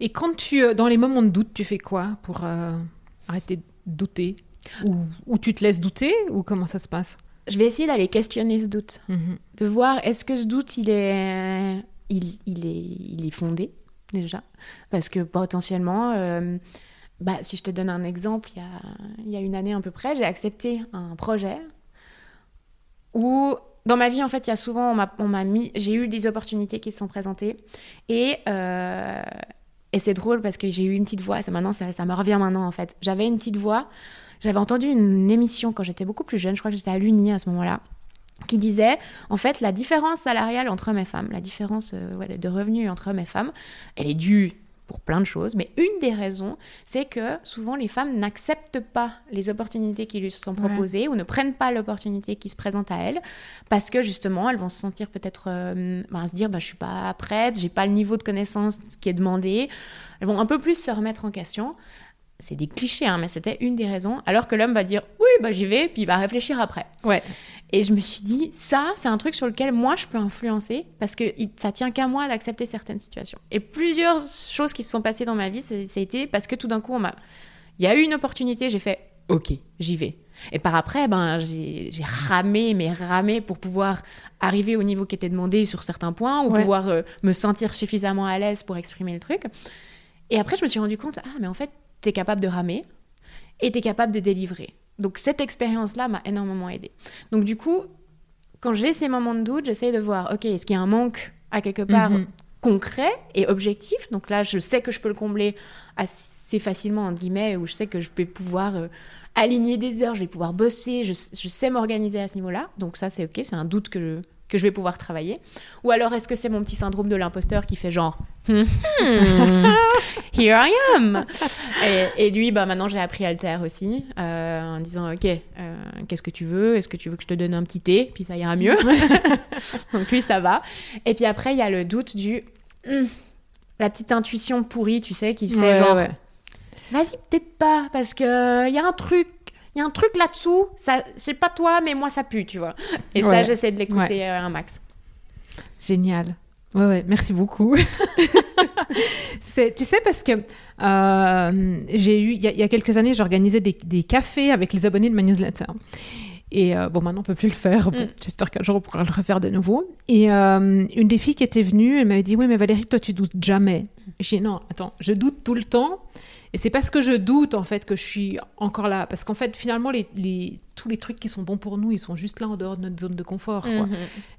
Speaker 1: Et quand tu, euh, dans les moments de doute, tu fais quoi pour euh, arrêter de douter? Ou, ou, tu te laisses douter ou comment ça se passe?
Speaker 2: Je vais essayer d'aller questionner ce doute, mhm. de voir est-ce que ce doute il est, il, il, est, il est fondé déjà, parce que potentiellement, euh, bah, si je te donne un exemple, il y a, il y a une année à peu près, j'ai accepté un projet où dans ma vie, en fait, il y a souvent, on m'a mis, j'ai eu des opportunités qui se sont présentées. Et, euh, et c'est drôle parce que j'ai eu une petite voix, ça, maintenant, ça, me revient maintenant, en fait. J'avais une petite voix j'avais entendu une émission quand j'étais beaucoup plus jeune, je crois que j'étais à l'Uni à ce moment-là, qui disait en fait la différence salariale entre hommes et femmes, la différence euh, de revenus entre hommes et femmes, elle est due pour plein de choses, mais une des raisons, c'est que souvent les femmes n'acceptent pas les opportunités qui lui sont proposées ou ne prennent pas l'opportunité qui se présente à elles parce que justement elles vont se sentir peut-être euh, ben, se dire bah, je suis pas prête, j'ai pas le niveau de connaissance qui est demandé. Elles vont un peu plus se remettre en question c'est des clichés, hein, mais c'était une des raisons. Alors que l'homme va dire oui, bah j'y vais, puis il va réfléchir après.
Speaker 1: Ouais.
Speaker 2: Et je me suis dit, ça, c'est un truc sur lequel moi je peux influencer parce que ça tient qu'à moi d'accepter certaines situations. Et plusieurs choses qui se sont passées dans ma vie, ça, a été parce que tout d'un coup, on m'a, il y a eu une opportunité, j'ai fait ok, j'y vais. Et par après, ben j'ai ramé, mais ramé pour pouvoir arriver au niveau qui était demandé sur certains points ou pouvoir euh, me sentir suffisamment à l'aise pour exprimer le truc. Et après, je me suis rendu compte, ah, mais en fait, tu es capable de ramer et tu es capable de délivrer. Donc cette expérience-là m'a énormément aidé. Donc du coup, quand j'ai ces moments de doute, j'essaie de voir, ok, est-ce qu'il y a un manque à quelque part mhm. concret et objectif? Donc là, je sais que je peux le combler assez facilement, en guillemets, où je sais que je vais pouvoir euh, aligner des heures, je vais pouvoir bosser, je, je sais m'organiser à ce niveau-là. Donc ça, c'est ok, c'est un doute que je, que je vais pouvoir travailler. Ou alors est-ce que c'est mon petit syndrome de l'imposteur qui fait genre hmm, *laughs* Here I am? Et, lui, bah, maintenant j'ai appris Alter aussi euh, en disant Ok, euh, qu'est-ce que tu veux? Est-ce que tu veux que je te donne un petit thé? Puis ça ira mieux. *laughs* Donc lui, ça va. Et puis après, il y a le doute du hmm, la petite intuition pourrie, tu sais, qui fait genre Vas-y, peut-être pas, parce qu'il y a un truc il y a un truc là-dessous, ça, c'est pas toi, mais moi ça pue, tu vois. Et ça, j'essaie de l'écouter euh, un max.
Speaker 1: Génial. Ouais, ouais, merci beaucoup. *laughs* c'est, tu sais, parce que euh, j'ai eu, il y, a quelques années, j'organisais des, des, cafés avec les abonnés de ma newsletter. Et euh, bon, maintenant, on peut plus le faire. Bon, mm. J'espère qu'un jour, on pourra le refaire de nouveau. Et une des filles qui était venue, elle m'avait dit Oui, mais Valérie, toi, tu doutes jamais. J'ai dit Non, attends, je doute tout le temps. Et c'est parce que je doute en fait que je suis encore là. Parce qu'en fait, finalement, les, tous les trucs qui sont bons pour nous, ils sont juste là en dehors de notre zone de confort. Mhm.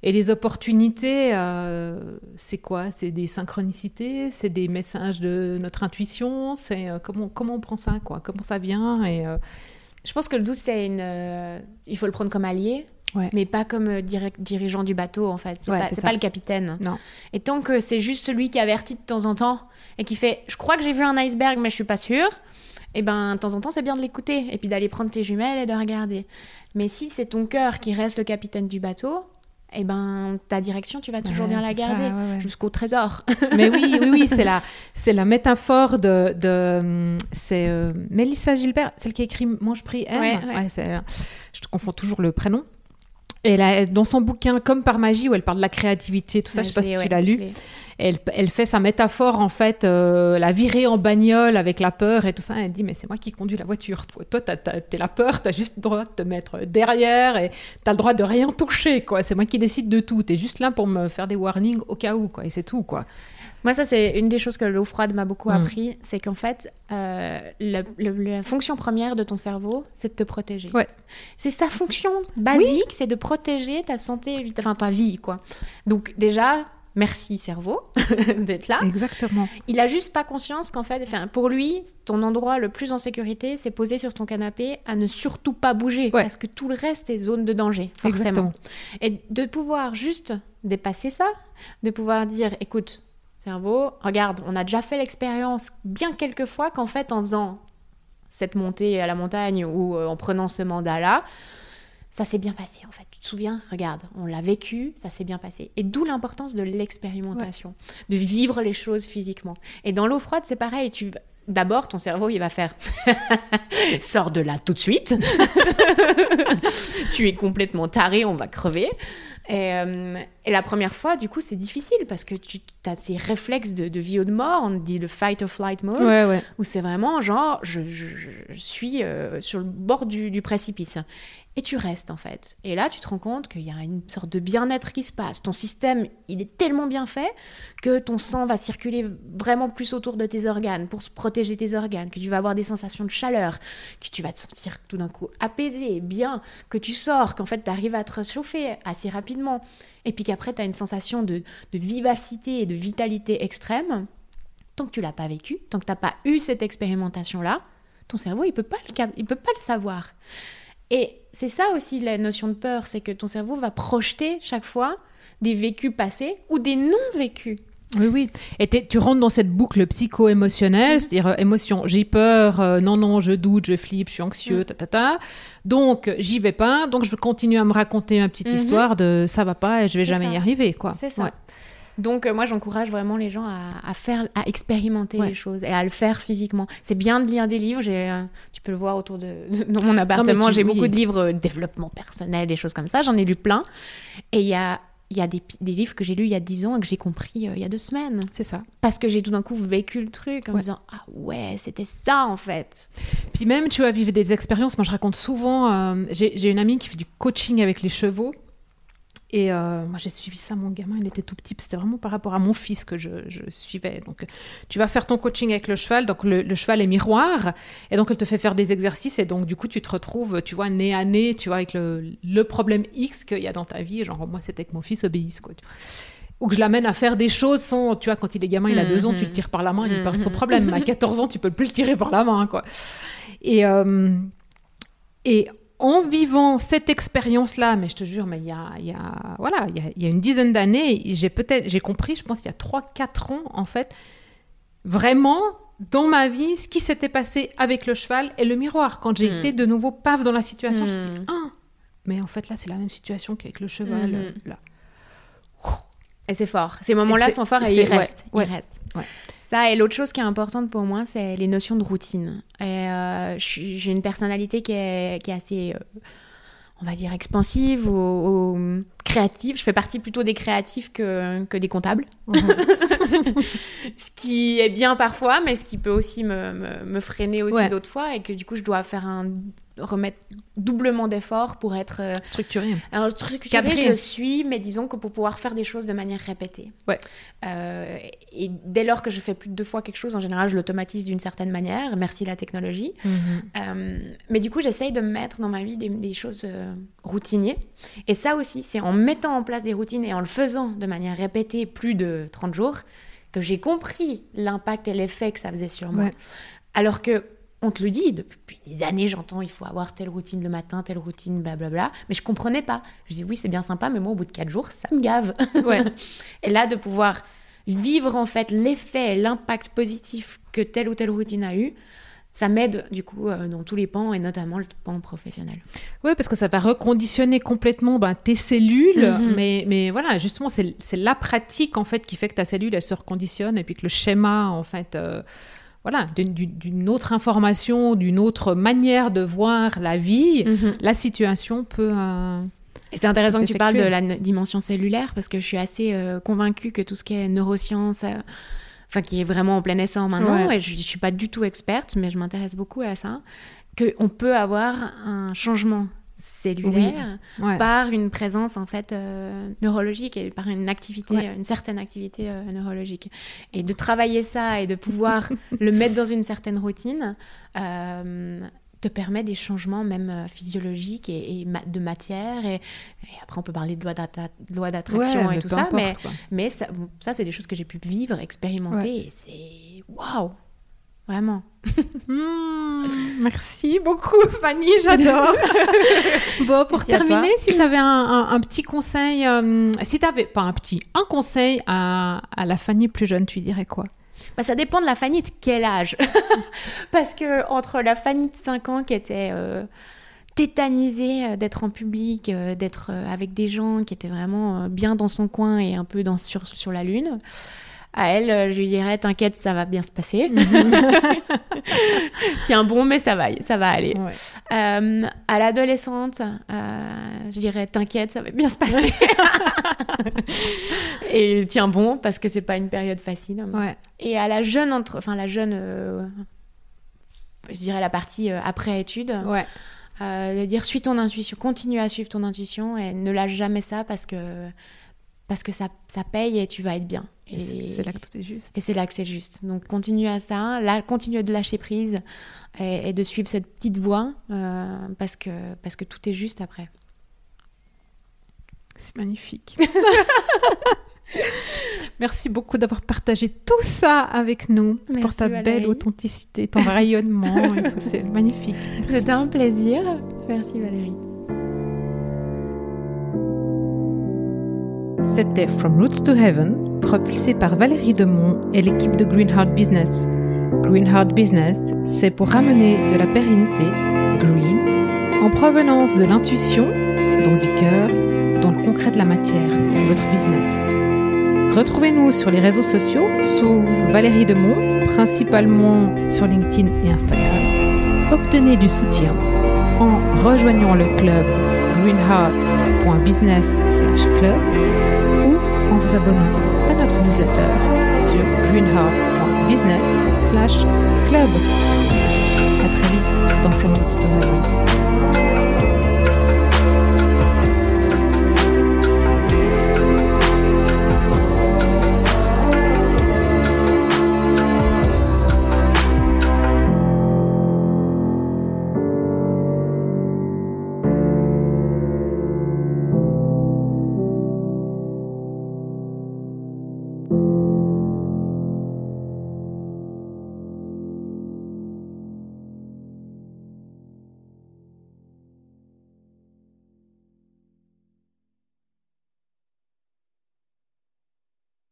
Speaker 1: Et les opportunités, euh, c'est quoi? C'est des synchronicités, c'est des messages de notre intuition. C'est euh, comment comment on prend ça quoi? Comment ça vient? Et euh,
Speaker 2: je pense que le doute, c'est une. il faut le prendre comme allié. Mais pas comme dirigeant du bateau, en fait. C'est pas, pas, le capitaine.
Speaker 1: Non.
Speaker 2: Et tant que c'est juste celui qui avertit de temps en temps, et qui fait Je crois que j'ai vu un iceberg, mais je suis pas sûre. Et eh ben, de temps en temps, c'est bien de l'écouter et puis d'aller prendre tes jumelles et de regarder. Mais si c'est ton cœur qui reste le capitaine du bateau, et eh ben ta direction, tu vas toujours bien la garder jusqu'au trésor. *laughs*
Speaker 1: Mais oui, oui, oui, c'est la, *laughs* c'est la métaphore de, de c'est euh, Mélissa Gilbert, celle qui a écrit je prie M. je te confonds toujours le prénom. Et là, dans son bouquin Comme par magie, où elle parle de la créativité, tout ça, je sais pas si tu l'as lu elle, fait sa métaphore, en fait, euh, la virée en bagnole avec la peur et tout ça. Elle dit, mais c'est moi qui conduis la voiture. Toi, toi t'es la peur, t'as juste le droit de te mettre derrière et t'as le droit de rien toucher, quoi. C'est moi qui décide de tout. T'es juste là pour me faire des warnings au cas où, quoi. Et c'est tout, quoi.
Speaker 2: Moi, ça, c'est une des choses que l'eau froide m'a beaucoup mm. appris. C'est qu'en fait, euh, la fonction première de ton cerveau, c'est de te protéger.
Speaker 1: Ouais.
Speaker 2: C'est sa fonction basique, c'est de protéger ta santé, enfin ta vie, quoi. Donc, déjà, merci cerveau *laughs* d'être là.
Speaker 1: Exactement.
Speaker 2: Il a juste pas conscience qu'en fait, enfin, pour lui, ton endroit le plus en sécurité, c'est posé sur ton canapé à ne surtout pas bouger parce que tout le reste est zone de danger, forcément. Et de pouvoir juste dépasser ça, de pouvoir dire, écoute, cerveau, regarde, on a déjà fait l'expérience bien quelques fois qu'en fait, en faisant cette montée à la montagne ou euh, en prenant ce mandat-là, ça s'est bien passé en fait. Tu te souviens? Regarde, on l'a vécu, ça s'est bien passé. Et d'où l'importance de l'expérimentation, de vivre les choses physiquement. Et dans l'eau froide, c'est pareil. Tu D'abord, ton cerveau, il va faire *laughs* Sors de là tout de suite. *laughs* tu es complètement taré, on va crever. Euh, et, la première fois, du coup, c'est difficile parce que tu as ces réflexes de, vie ou de mort, on dit le fight or flight mode, où c'est vraiment genre, je, suis euh, sur le bord du, précipice et tu restes en fait. Et là, tu te rends compte qu'il y a une sorte de bien-être qui se passe. Ton système, il est tellement bien fait que ton sang va circuler vraiment plus autour de tes organes pour protéger tes organes, que tu vas avoir des sensations de chaleur, que tu vas te sentir tout d'un coup apaisé, bien, que tu sors, qu'en fait tu arrives à te réchauffer assez rapidement. Et puis qu'après, tu as une sensation de, de vivacité et de vitalité extrême. Tant que tu l'as pas vécu, tant que tu n'as pas eu cette expérimentation-là, ton cerveau, il peut peut pas le savoir. Et c'est ça aussi la notion de peur, c'est que ton cerveau va projeter chaque fois des vécus passés ou des non-vécus.
Speaker 1: Oui, oui. Et tu rentres dans cette boucle psycho-émotionnelle, mm. c'est-à-dire euh, émotion, j'ai peur, euh, non, non, je doute, je flippe, je suis anxieux, mm. ta, ta, ta. Donc, j'y vais pas, donc je continue à me raconter ma petite mm-hmm. histoire de ça va pas et je vais jamais y arriver, quoi.
Speaker 2: C'est ça. Donc euh, moi j'encourage vraiment les gens à, faire, à expérimenter les choses et à le faire physiquement. C'est bien de lire des livres. J'ai, tu peux le voir autour de, *laughs* dans mon appartement. J'ai beaucoup de livres développement personnel, des choses comme ça. J'en ai lu plein. Et il y a il y a des, des livres que j'ai lus il y a dix ans et que j'ai compris euh, il y a deux semaines.
Speaker 1: C'est ça.
Speaker 2: Parce que j'ai tout d'un coup vécu le truc en me disant Ah ouais, c'était ça en fait.
Speaker 1: Puis même, tu vas vivre des expériences. Moi, je raconte souvent. Euh, j'ai une amie qui fait du coaching avec les chevaux. Et euh, moi, j'ai suivi ça, mon gamin, il était tout petit. C'était vraiment par rapport à mon fils que je, suivais. Donc, tu vas faire ton coaching avec le cheval. Donc, le, cheval est miroir. Et donc, elle te fait faire des exercices. Et donc, du coup, tu te retrouves, tu vois, nez à nez, tu vois, avec le, le problème X qu'il y a dans ta vie. Genre, moi, c'était que mon fils obéisse, quoi. Ou que je l'amène à faire des choses sans, tu vois, quand il est gamin, il a deux ans, tu le tires par la main, il passe son problème. À *laughs* 14 ans, tu peux plus le tirer par la main, quoi. Et, euh, et en vivant cette expérience-là, mais je te jure, mais il y a, il y a voilà, il y a, une dizaine d'années, j'ai peut-être, j'ai compris, je pense il y a 3-4 ans, en fait, vraiment dans ma vie, ce qui s'était passé avec le cheval et le miroir. Quand j'ai hmm. été de nouveau paf dans la situation, je me suis dit, ah, mais en fait là, c'est la même situation qu'avec le cheval. Hmm. Là.
Speaker 2: Et c'est fort. Ces moments-là sont forts et ils restent. Ils restent. Ça, et l'autre chose qui est importante pour moi, c'est les notions de routine. Euh, j'ai une personnalité qui est, qui est assez, euh, on va dire, expansive ou, créative. Je fais partie plutôt des créatifs que, que des comptables. Mhm. *laughs* *laughs* ce qui est bien parfois, mais ce qui peut aussi me, me, freiner aussi d'autres fois. Et que du coup, je dois faire un remettre doublement d'efforts pour être
Speaker 1: euh, structuré.
Speaker 2: Alors structuré, je le suis, mais disons que pour pouvoir faire des choses de manière répétée.
Speaker 1: Ouais.
Speaker 2: Euh, et dès lors que je fais plus de deux fois quelque chose, en général, je l'automatise d'une certaine manière. Merci la technologie. Mhm. Euh, mais du coup, j'essaye de mettre dans ma vie des, choses routinières. Et ça aussi, c'est en mettant en place des routines et en le faisant de manière répétée plus de 30 jours que j'ai compris l'impact et l'effet que ça faisait sur moi. Alors que on te le dit depuis des années, j'entends il faut avoir telle routine le matin, telle routine, blablabla. Mais je comprenais pas. Je dis oui, c'est bien sympa, mais moi, au bout de quatre jours, ça me gave. Ouais. *laughs* et là, de pouvoir vivre en fait l'effet, l'impact positif que telle ou telle routine a eu, ça m'aide du coup euh, dans tous les pans et notamment le pan professionnel.
Speaker 1: Oui, parce que ça va reconditionner complètement ben, tes cellules, mm-hmm. mais, mais voilà, justement, c'est la pratique en fait qui fait que ta cellule elle se reconditionne et puis que le schéma en fait. Euh, voilà, d'une autre information, d'une autre manière de voir la vie, mhm. la situation peut. Euh,
Speaker 2: et c'est intéressant que tu parles de la dimension cellulaire parce que je suis assez euh, convaincue que tout ce qui est neurosciences, euh, enfin qui est vraiment en plein essor maintenant, et je, ne suis pas du tout experte, mais je m'intéresse beaucoup à ça, qu'on peut avoir un changement cellulaire par une présence en fait euh, neurologique et par une activité, une certaine activité euh, neurologique. Et de travailler ça et de pouvoir *laughs* le mettre dans une certaine routine euh, te permet des changements même physiologiques et, de matière. Et, après, on peut parler de loi d'attraction et tout ça, mais, mais ça, ça c'est des choses que j'ai pu vivre, expérimenter et c'est waouh! Vraiment. *laughs*
Speaker 1: Hmm, merci beaucoup, Fanny, *laughs* j'adore. bon, pour terminer, si tu avais un, petit conseil, euh, si tu avais, pas un petit, un conseil à, la Fanny plus jeune, tu dirais quoi?
Speaker 2: Bah, ça dépend de la Fanny de quel âge. *laughs* Parce que entre la Fanny de 5 ans qui était euh, tétanisée euh, d'être en public, d'être avec des gens qui étaient vraiment bien dans son coin et un peu dans, sur, sur la lune, à elle, euh, je lui dirais T'inquiète, ça va bien se passer. *laughs* Tiens bon, mais ça va, ça va aller. Euh, à l'adolescente, euh, je dirais T'inquiète, ça va bien se passer. *laughs* Et tiens bon, parce que c'est pas une période facile. Et à la jeune, entre... enfin la jeune, je dirais la partie après études.
Speaker 1: Ouais.
Speaker 2: de dire suis ton intuition, continue à suivre ton intuition et ne lâche jamais ça parce que parce que ça, ça paye et tu vas être bien.
Speaker 1: Et, c'est là que tout est juste.
Speaker 2: Et c'est là que c'est juste. Donc continue à ça, là, continue de lâcher prise et, de suivre cette petite voie euh, parce, que, parce que tout est juste après.
Speaker 1: C'est magnifique. *laughs* Merci beaucoup d'avoir partagé tout ça avec nous
Speaker 2: Merci,
Speaker 1: pour ta
Speaker 2: Valérie.
Speaker 1: belle authenticité, ton rayonnement. C'est *laughs* magnifique.
Speaker 2: C'était un plaisir. Merci Valérie.
Speaker 1: C'était From Roots to Heaven, propulsé par Valérie Demont et l'équipe de Green Heart Business. Green Heart Business, c'est pour ramener de la pérennité, green, en provenance de l'intuition, donc du cœur, dans le concret de la matière, votre business. Retrouvez-nous sur les réseaux sociaux sous Valérie Demont, principalement sur LinkedIn et Instagram. Obtenez du soutien en rejoignant le club greenheart.business/club ou en vous abonnant à notre newsletter sur greenheart.business/club. À très vite dans to Heaven.